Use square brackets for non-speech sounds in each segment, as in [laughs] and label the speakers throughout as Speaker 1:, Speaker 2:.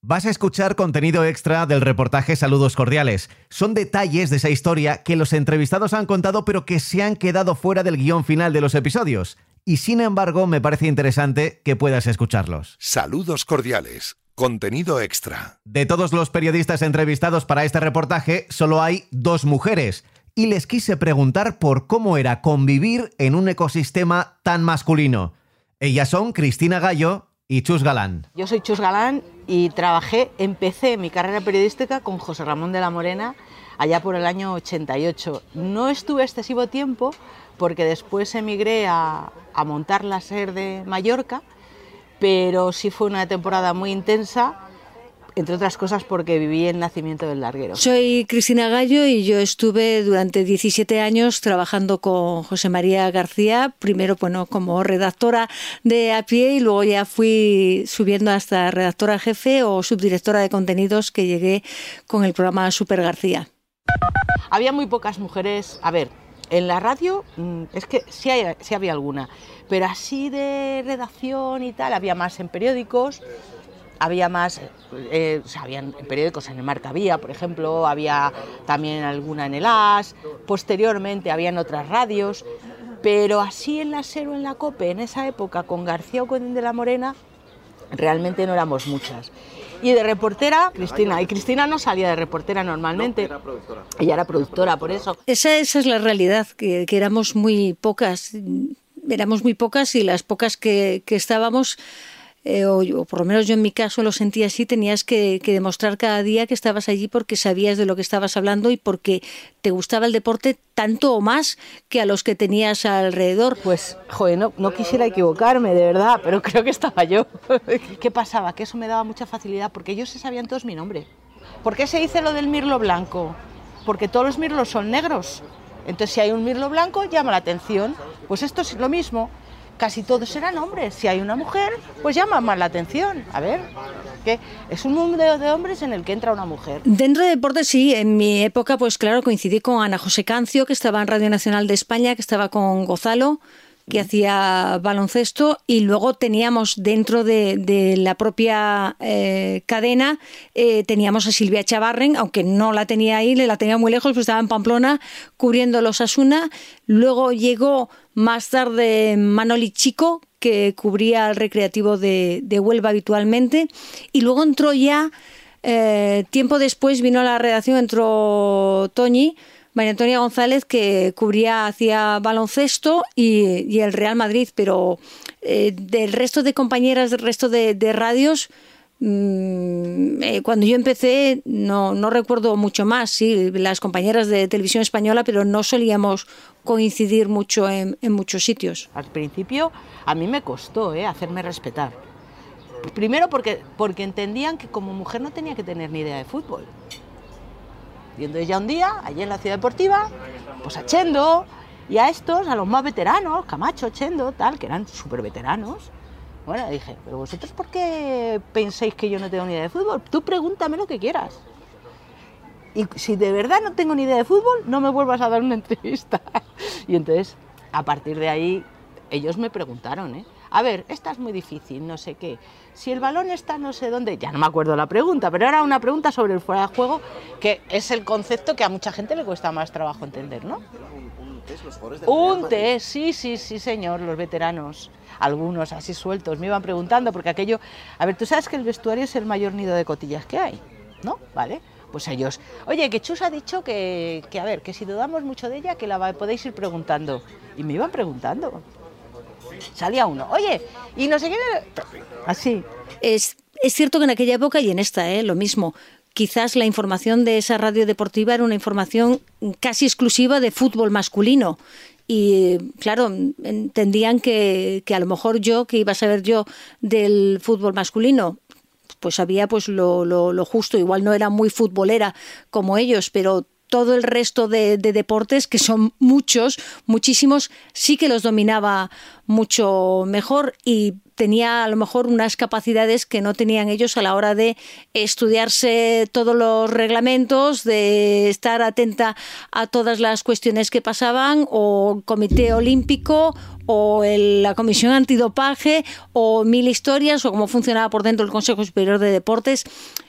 Speaker 1: Vas a escuchar contenido extra del reportaje Saludos Cordiales. Son detalles de esa historia que los entrevistados han contado pero que se han quedado fuera del guion final de los episodios. Y sin embargo me parece interesante que puedas escucharlos.
Speaker 2: Saludos Cordiales. Contenido extra.
Speaker 1: De todos los periodistas entrevistados para este reportaje, solo hay dos mujeres. Y les quise preguntar por cómo era convivir en un ecosistema tan masculino. Ellas son Cristina Gallo y Chus Galán.
Speaker 3: Yo soy Chus Galán y trabajé, empecé mi carrera periodística con José Ramón de la Morena allá por el año 88. No estuve excesivo tiempo porque después emigré a, a montar la SER de Mallorca, pero sí fue una temporada muy intensa entre otras cosas porque viví el nacimiento del larguero.
Speaker 4: Soy Cristina Gallo y yo estuve durante 17 años trabajando con José María García, primero bueno, como redactora de a pie y luego ya fui subiendo hasta redactora jefe o subdirectora de contenidos que llegué con el programa Super García.
Speaker 3: Había muy pocas mujeres, a ver, en la radio mm, es que sí, sí había alguna, pero así de redacción y tal, había más en periódicos, había más, eh, o sea, habían periódicos en el Marca Vía, por ejemplo, había también alguna en el AS, posteriormente habían otras radios, pero así en la SER o en la COPE, en esa época, con García Ocodín de la Morena, realmente no éramos muchas. Y de reportera, Cristina. Y Cristina no salía de reportera normalmente. era productora. Ella era productora, por eso.
Speaker 4: Esa, esa es la realidad, que, que éramos muy pocas. Éramos muy pocas y las pocas que, que estábamos eh, o, por lo menos yo en mi caso lo sentía así, tenías que, demostrar cada día que estabas allí porque sabías de lo que estabas hablando y porque te gustaba el deporte tanto o más que a los que tenías alrededor.
Speaker 3: Pues, joder, no, no quisiera equivocarme, de verdad, pero [laughs] creo que estaba yo. [laughs] ¿Qué pasaba? Que eso me daba mucha facilidad porque ellos se sabían todos mi nombre. ¿Por qué se dice lo del mirlo blanco? Porque todos los mirlos son negros. Entonces, si hay un mirlo blanco, llama la atención. Pues esto es lo mismo casi todos eran hombres. Si hay una mujer, pues llama más la atención. A ver, que es un mundo de hombres en el que entra una mujer.
Speaker 4: Dentro de deportes, sí. En mi época, pues claro, coincidí con Ana José Cancio, que estaba en Radio Nacional de España, que estaba con Gozalo que hacía baloncesto y luego teníamos dentro de, la propia eh, cadena eh, teníamos a Silvia Chavarren, aunque no la tenía ahí, la tenía muy lejos, pues estaba en Pamplona cubriendo los Asuna. Luego llegó más tarde Manoli Chico, que cubría el recreativo de, Huelva habitualmente, y luego entró ya, eh, tiempo después vino a la redacción, entró Toñi, María Antonia González, que cubría hacia baloncesto y, el Real Madrid, pero eh, del resto de compañeras, del resto de, radios, mm, eh, cuando yo empecé no, no recuerdo mucho más, sí, las compañeras de televisión española, pero no solíamos coincidir mucho en, muchos sitios.
Speaker 3: Al principio a mí me costó eh, hacerme respetar. Primero porque, porque entendían que como mujer no tenía que tener ni idea de fútbol. Entonces ya un día, allí en la ciudad deportiva, pues a Chendo y a estos, a los más veteranos, Camacho, Chendo, tal, que eran súper veteranos. Bueno, dije, pero vosotros por qué pensáis que yo no tengo ni idea de fútbol? Tú pregúntame lo que quieras. Y si de verdad no tengo ni idea de fútbol, no me vuelvas a dar una [laughs] entrevista. y entonces, a partir de ahí, ellos me preguntaron, ¿eh? A ver, esta es muy difícil, no sé qué. Si el balón está no sé dónde, ya no me acuerdo la pregunta, pero era una pregunta sobre el fuera de juego, que es el concepto que a mucha gente le cuesta más trabajo entender, ¿no? Un test, sí, sí, sí, señor, los veteranos, algunos así sueltos, me iban preguntando, porque aquello, a ver, tú sabes que el vestuario es el mayor nido de cotillas que hay, ¿no? ¿Vale? Pues ellos, oye, que Chus ha dicho que, que a ver, que si dudamos mucho de ella, que la podéis ir preguntando. Y me iban preguntando, salía uno, oye, y no sé qué, así.
Speaker 4: Es, es cierto que en aquella época y en esta, ¿eh? lo mismo, quizás la información de esa radio deportiva era una información casi exclusiva de fútbol masculino. Y claro, entendían que, que a lo mejor yo, que iba a saber yo del fútbol masculino, pues sabía pues lo, lo, lo, justo, igual no era muy futbolera como ellos, pero todo el resto de, deportes, que son muchos, muchísimos, sí que los dominaba mucho mejor y tenía a lo mejor unas capacidades que no tenían ellos a la hora de estudiarse todos los reglamentos, de estar atenta a todas las cuestiones que pasaban, o comité olímpico, o la comisión antidopaje, o mil historias, o cómo funcionaba por dentro el Consejo Superior de Deportes.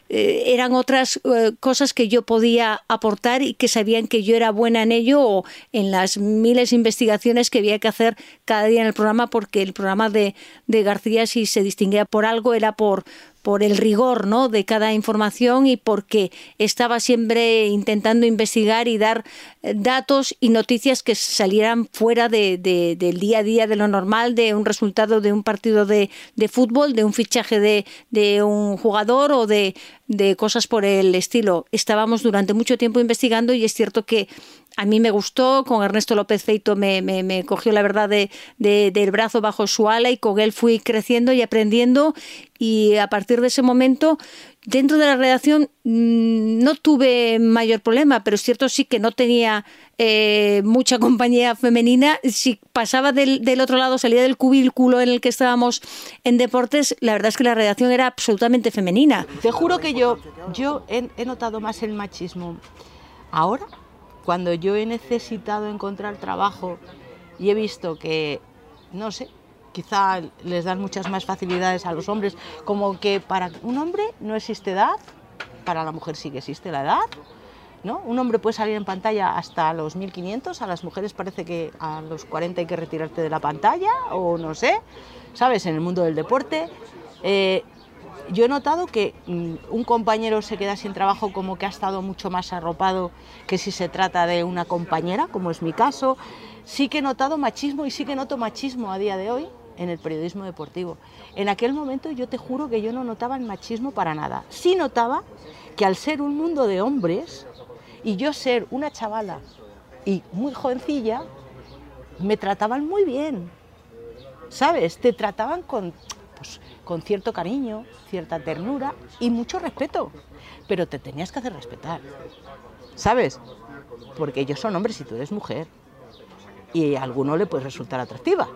Speaker 4: Eh, eran otras eh, cosas que yo podía aportar y que sabían que yo era buena en ello o en las miles de investigaciones que había que hacer cada día en el programa porque el programa de, de García si se distinguía por algo era por por el rigor ¿no? de cada información y porque estaba siempre intentando investigar y dar eh, datos y noticias que salieran fuera de, del día a día de lo normal, de un resultado de un partido de, de fútbol, de un fichaje de, de un jugador o de, de cosas por el estilo. Estábamos durante mucho tiempo investigando y es cierto que a mí me gustó, con Ernesto López Feito me, cogió la verdad de, del brazo bajo su ala y con él fui creciendo y aprendiendo y a partir de ese momento dentro de la redacción mm, no tuve mayor problema, pero es cierto sí que no tenía eh, mucha [laughs] compañía femenina. Si pasaba del, del, otro lado, salía del cubículo en el que estábamos en deportes, la verdad es que la redacción era absolutamente femenina.
Speaker 3: Te juro que yo, yo he notado más el machismo ahora cuando yo he necesitado encontrar trabajo y he visto que, no sé, quizá les dan muchas más facilidades a los hombres, como que para un hombre no existe edad, para la mujer sí que existe la edad, ¿no? Un hombre puede salir en pantalla hasta los 1500, a las mujeres parece que a los 40 hay que retirarte de la pantalla, o no sé, ¿sabes? En el mundo del deporte. Eh, yo he notado que mm, un compañero se queda sin trabajo como que ha estado mucho más arropado que si se trata de una compañera, como es mi caso. Sí que he notado machismo y sí que noto machismo a día de hoy en el periodismo deportivo. En aquel momento yo te juro que yo no notaba el machismo para nada. Sí notaba que al ser un mundo de hombres y yo ser una chavala y muy jovencilla, me trataban muy bien. ¿Sabes? Te trataban con pues, con cierto cariño, cierta ternura y mucho respeto. Pero te tenías que hacer respetar, ¿sabes? Porque ellos son hombres y tú eres mujer. Y a alguno le puede resultar atractiva.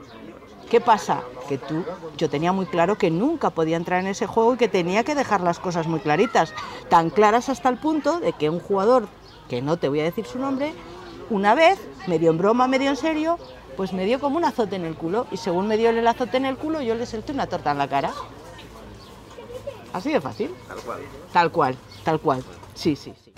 Speaker 3: ¿Qué pasa? Que tú, yo tenía muy claro que nunca podía entrar en ese juego y que tenía que dejar las cosas muy claritas. Tan claras hasta el punto de que un jugador, que no te voy a decir su nombre, una vez, medio en broma, medio en serio, pues me dio como un azote en el culo y según me dio el azote en el culo yo le solté una torta en la cara. Así de fácil. Tal cual. Tal cual, tal cual. Sí, sí, sí.